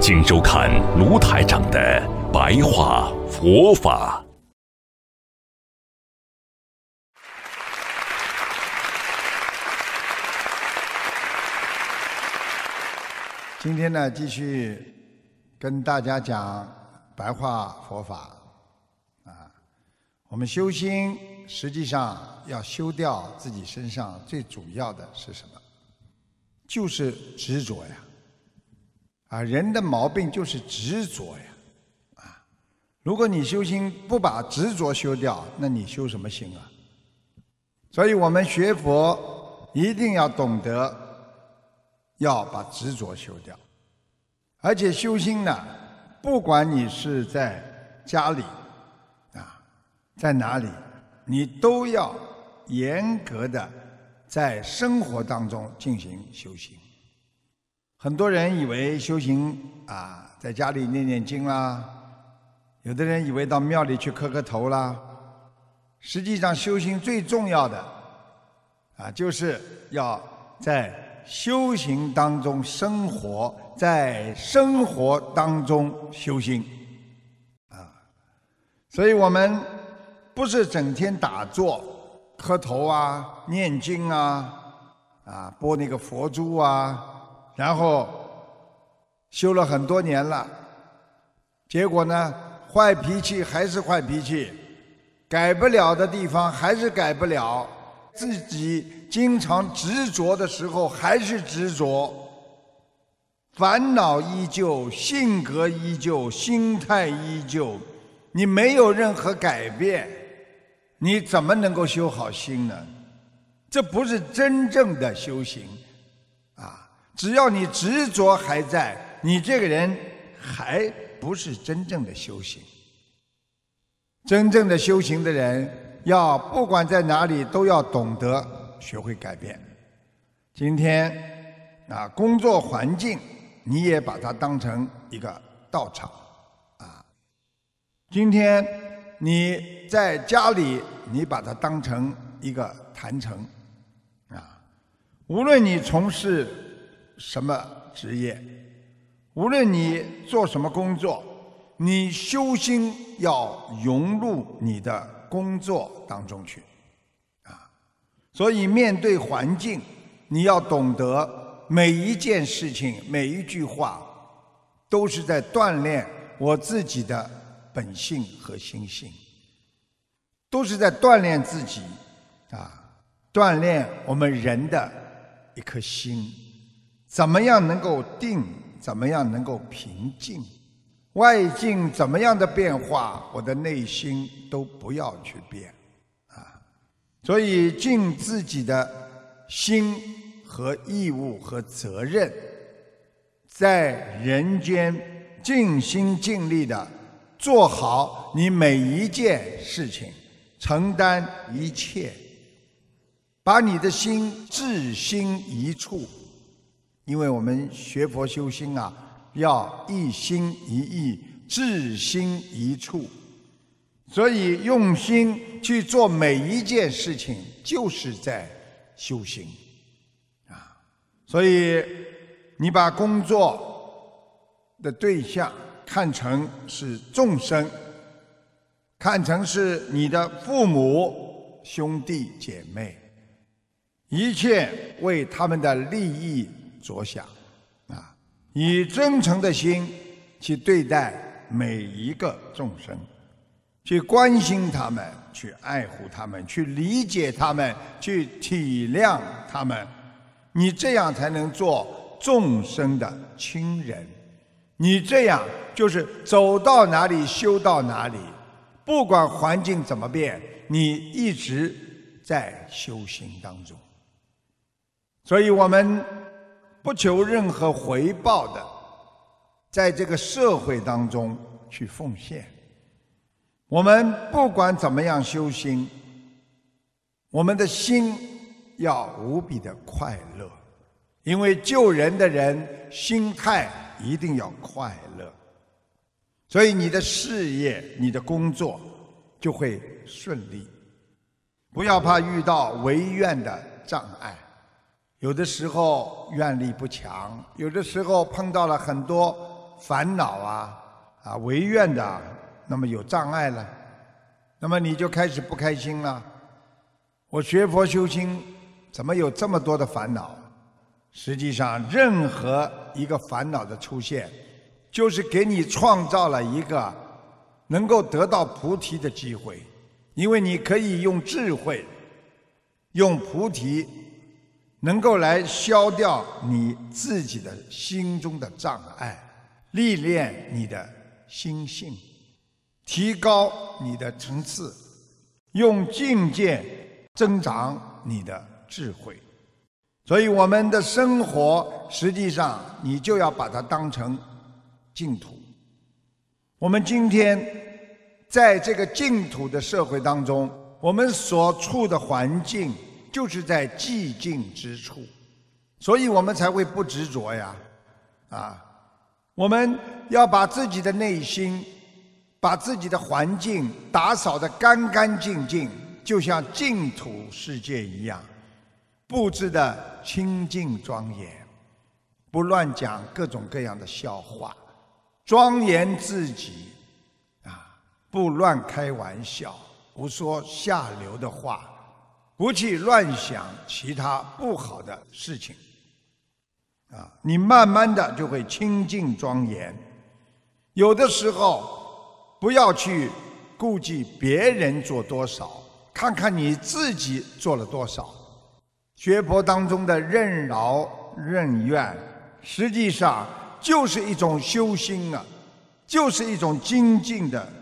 请收看卢台长的白话佛法。今天呢，继续跟大家讲白话佛法啊。我们修心，实际上要修掉自己身上最主要的是什么？就是执着呀。啊，人的毛病就是执着呀！啊，如果你修心不把执着修掉，那你修什么心啊？所以我们学佛一定要懂得要把执着修掉，而且修心呢，不管你是在家里啊，在哪里，你都要严格的在生活当中进行修行。很多人以为修行啊，在家里念念经啦；有的人以为到庙里去磕磕头啦。实际上，修行最重要的啊，就是要在修行当中生活，在生活当中修心啊。所以我们不是整天打坐、磕头啊、念经啊、啊拨那个佛珠啊。然后修了很多年了，结果呢，坏脾气还是坏脾气，改不了的地方还是改不了，自己经常执着的时候还是执着，烦恼依旧，性格依旧，心态依旧，你没有任何改变，你怎么能够修好心呢？这不是真正的修行。只要你执着还在，你这个人还不是真正的修行。真正的修行的人，要不管在哪里都要懂得学会改变。今天啊，工作环境你也把它当成一个道场啊。今天你在家里，你把它当成一个坛城啊。无论你从事。什么职业？无论你做什么工作，你修心要融入你的工作当中去，啊！所以面对环境，你要懂得每一件事情、每一句话，都是在锻炼我自己的本性和心性，都是在锻炼自己，啊，锻炼我们人的一颗心。怎么样能够定？怎么样能够平静？外境怎么样的变化，我的内心都不要去变，啊！所以尽自己的心和义务和责任，在人间尽心尽力的做好你每一件事情，承担一切，把你的心至心一处。因为我们学佛修心啊，要一心一意、至心一处，所以用心去做每一件事情，就是在修行啊。所以你把工作的对象看成是众生，看成是你的父母、兄弟姐妹，一切为他们的利益。着想，啊，以真诚的心去对待每一个众生，去关心他们，去爱护他们，去理解他们，去体谅他们，你这样才能做众生的亲人。你这样就是走到哪里修到哪里，不管环境怎么变，你一直在修行当中。所以我们。不求任何回报的，在这个社会当中去奉献。我们不管怎么样修心，我们的心要无比的快乐，因为救人的人心态一定要快乐，所以你的事业、你的工作就会顺利。不要怕遇到违愿的障碍，有的时候愿力不强，有的时候碰到了很多烦恼啊啊违愿的。那么有障碍了，那么你就开始不开心了。我学佛修心，怎么有这么多的烦恼？实际上，任何一个烦恼的出现，就是给你创造了一个能够得到菩提的机会，因为你可以用智慧，用菩提，能够来消掉你自己的心中的障碍，历练你的心性。提高你的层次，用境界增长你的智慧，所以我们的生活实际上你就要把它当成净土。我们今天在这个净土的社会当中，我们所处的环境就是在寂静之处，所以我们才会不执着呀，啊，我们要把自己的内心。把自己的环境打扫得干干净净，就像净土世界一样，布置的清净庄严，不乱讲各种各样的笑话，庄严自己，啊，不乱开玩笑，不说下流的话，不去乱想其他不好的事情，啊，你慢慢的就会清净庄严，有的时候。不要去顾忌别人做多少，看看你自己做了多少。学佛当中的任劳任怨，实际上就是一种修心啊，就是一种精进的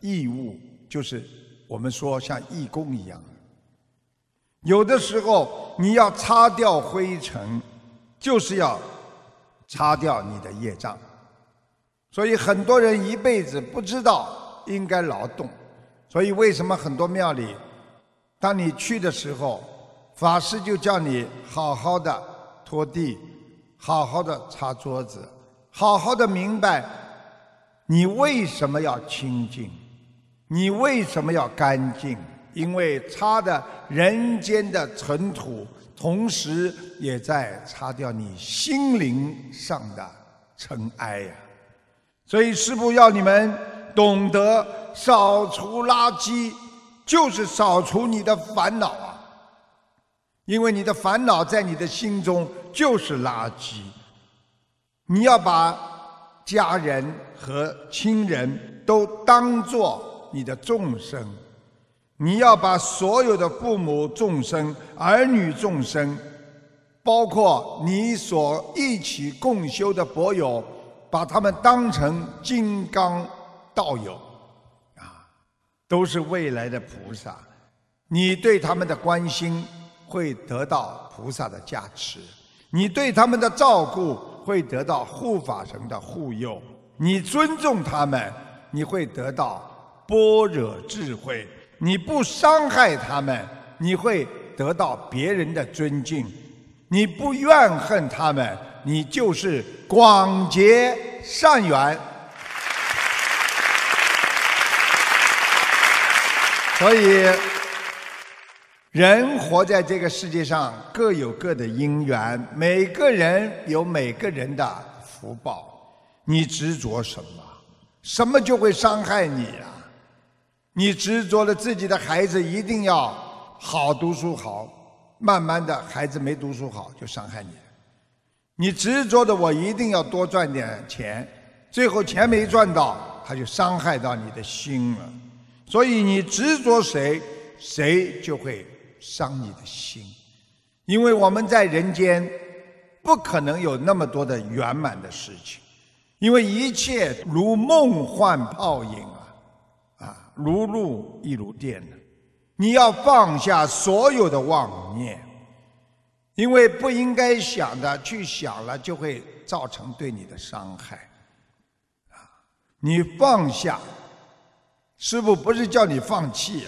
义务，就是我们说像义工一样。有的时候你要擦掉灰尘，就是要擦掉你的业障。所以很多人一辈子不知道应该劳动，所以为什么很多庙里，当你去的时候，法师就叫你好好的拖地，好好的擦桌子，好好的明白你为什么要清净，你为什么要干净？因为擦的人间的尘土，同时也在擦掉你心灵上的尘埃呀。所以，师父要你们懂得扫除垃圾，就是扫除你的烦恼啊！因为你的烦恼在你的心中就是垃圾。你要把家人和亲人都当作你的众生，你要把所有的父母众生、儿女众生，包括你所一起共修的佛友。把他们当成金刚道友，啊，都是未来的菩萨。你对他们的关心会得到菩萨的加持，你对他们的照顾会得到护法神的护佑。你尊重他们，你会得到般若智慧。你不伤害他们，你会得到别人的尊敬。你不怨恨他们。你就是广结善缘，所以人活在这个世界上各有各的因缘，每个人有每个人的福报。你执着什么，什么就会伤害你呀？你执着了自己的孩子一定要好读书好，慢慢的孩子没读书好就伤害你。你执着的我一定要多赚点钱，最后钱没赚到，他就伤害到你的心了。所以你执着谁，谁就会伤你的心。因为我们在人间不可能有那么多的圆满的事情，因为一切如梦幻泡影，如露亦如电。你要放下所有的妄念。因为不应该想的去想了，就会造成对你的伤害。啊你放下。师傅不是叫你放弃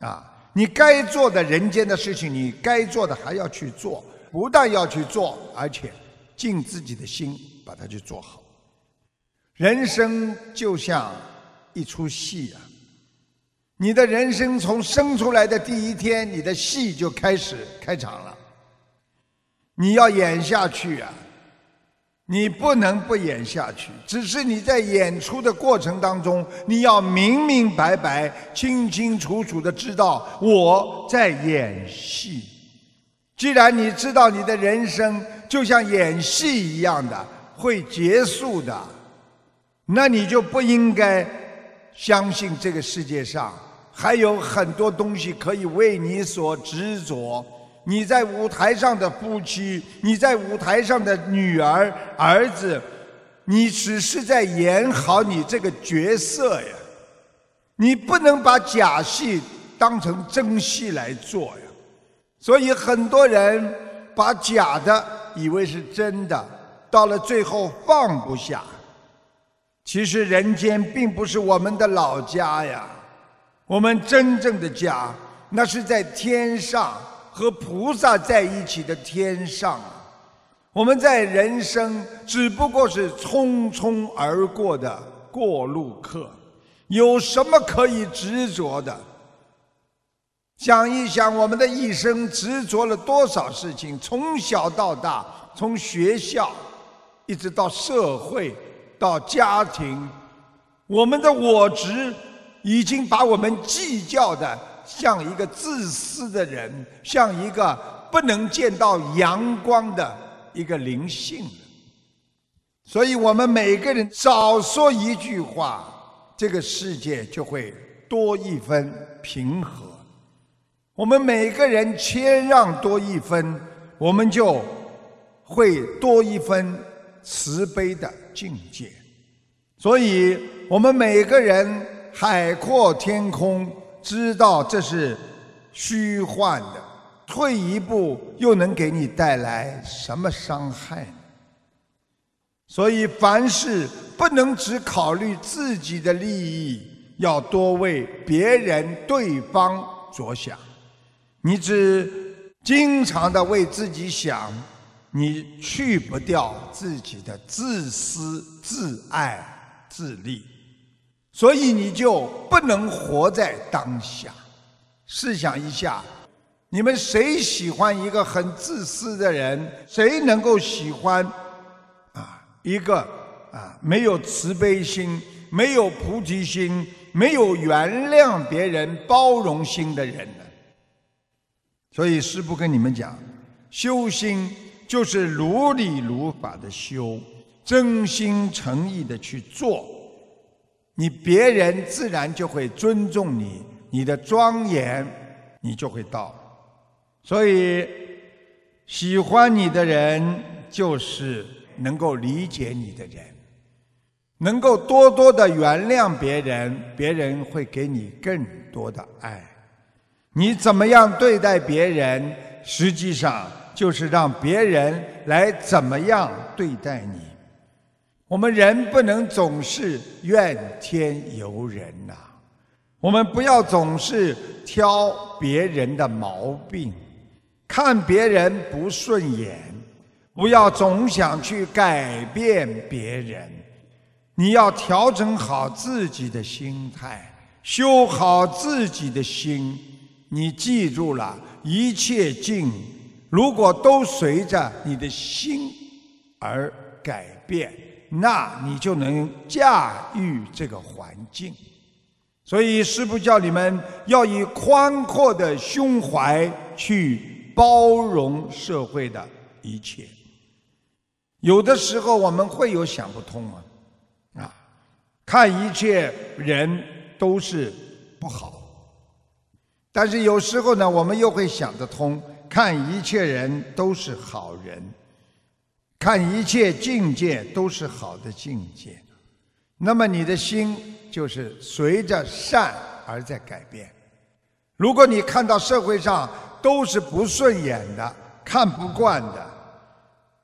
啊，啊，你该做的人间的事情，你该做的还要去做，不但要去做，而且尽自己的心把它去做好。人生就像一出戏啊，你的人生从生出来的第一天，你的戏就开始开场了，你要演下去啊。你不能不演下去，只是你在演出的过程当中，你要明明白白、清清楚楚的知道我在演戏。既然你知道你的人生就像演戏一样的会结束的，那你就不应该相信这个世界上还有很多东西可以为你所执着。你在舞台上的夫妻，你在舞台上的女儿、儿子，你只是在演好你这个角色呀，你不能把假戏当成真戏来做呀。所以很多人把假的以为是真的，到了最后放不下。其实人间并不是我们的老家呀，我们真正的家那是在天上。和菩萨在一起的天上，我们在人生只不过是匆匆而过的过路客，有什么可以执着的？想一想，我们的一生执着了多少事情？从小到大，从学校一直到社会，到家庭，我们的我执已经把我们计较的。像一个自私的人，像一个不能见到阳光的一个灵性。所以，我们每个人少说一句话，这个世界就会多一分平和；我们每个人谦让多一分，我们就会多一分慈悲的境界。所以，我们每个人海阔天空。知道这是虚幻的，退一步又能给你带来什么伤害？所以凡事不能只考虑自己的利益，要多为别人、对方着想。你只经常的为自己想，你去不掉自己的自私、自爱、自利。所以你就不能活在当下。试想一下，你们谁喜欢一个很自私的人？谁能够喜欢啊一个啊没有慈悲心、没有菩提心、没有原谅别人、包容心的人呢？所以师父跟你们讲，修心就是如理如法的修，真心诚意的去做。你别人自然就会尊重你，你的庄严你就会到。所以喜欢你的人就是能够理解你的人，能够多多的原谅别人，别人会给你更多的爱。你怎么样对待别人，实际上就是让别人来怎么样对待你。我们人不能总是怨天尤人呐，我们不要总是挑别人的毛病，看别人不顺眼，不要总想去改变别人，你要调整好自己的心态，修好自己的心。你记住了，一切境如果都随着你的心而改变。那你就能驾驭这个环境，所以师父叫你们要以宽阔的胸怀去包容社会的一切。有的时候我们会有想不通啊，啊，看一切人都是不好，但是有时候呢，我们又会想得通，看一切人都是好人。看一切境界都是好的境界，那么你的心就是随着善而在改变。如果你看到社会上都是不顺眼的、看不惯的，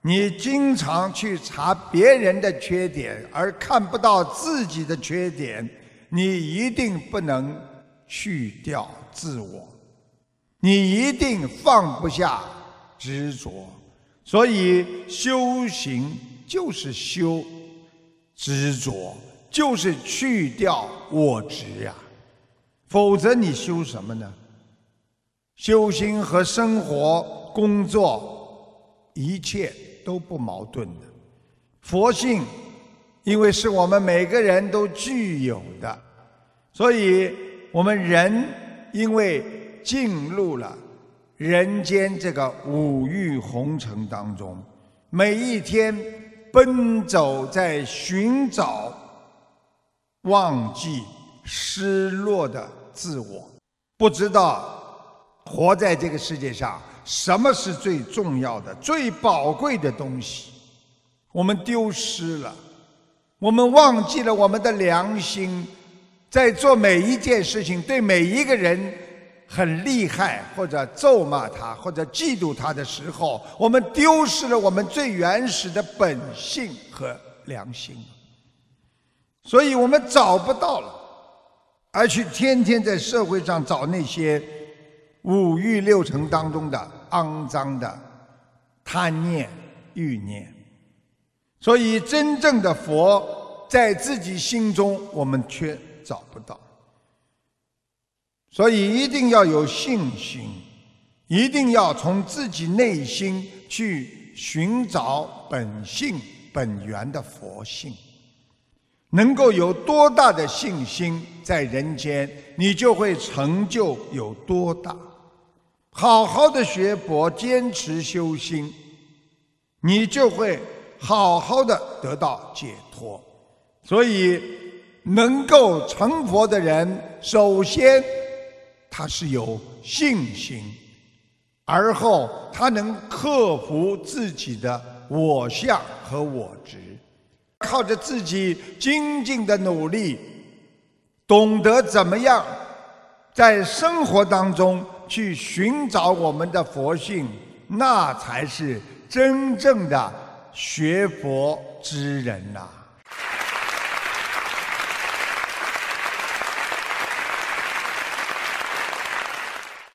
你经常去查别人的缺点，而看不到自己的缺点，你一定不能去掉自我，你一定放不下执着。所以修行就是修执着，就是去掉我执呀。否则你修什么呢？修心和生活、工作，一切都不矛盾的。佛性，因为是我们每个人都具有的，所以我们人因为进入了人间这个五欲红尘当中，每一天奔走在寻找，忘记失落的自我，不知道。活在这个世界上，什么是最重要的、最宝贵的东西？我们丢失了，我们忘记了我们的良心，在做每一件事情，对每一个人很厉害，或者咒骂他，或者嫉妒他的时候，我们丢失了我们最原始的本性和良心，所以我们找不到了，而去天天在社会上找那些。五欲六尘当中的肮脏的贪念、欲念，所以真正的佛在自己心中，我们却找不到。所以一定要有信心，一定要从自己内心去寻找本性本源的佛性。能够有多大的信心，在人间，你就会成就有多大。好好的学佛，坚持修心，你就会好好的得到解脱。所以，能够成佛的人，首先他是有信心，而后他能克服自己的我相和我执，靠着自己精进的努力，懂得怎么样在生活当中。去寻找我们的佛性，那才是真正的学佛之人呐。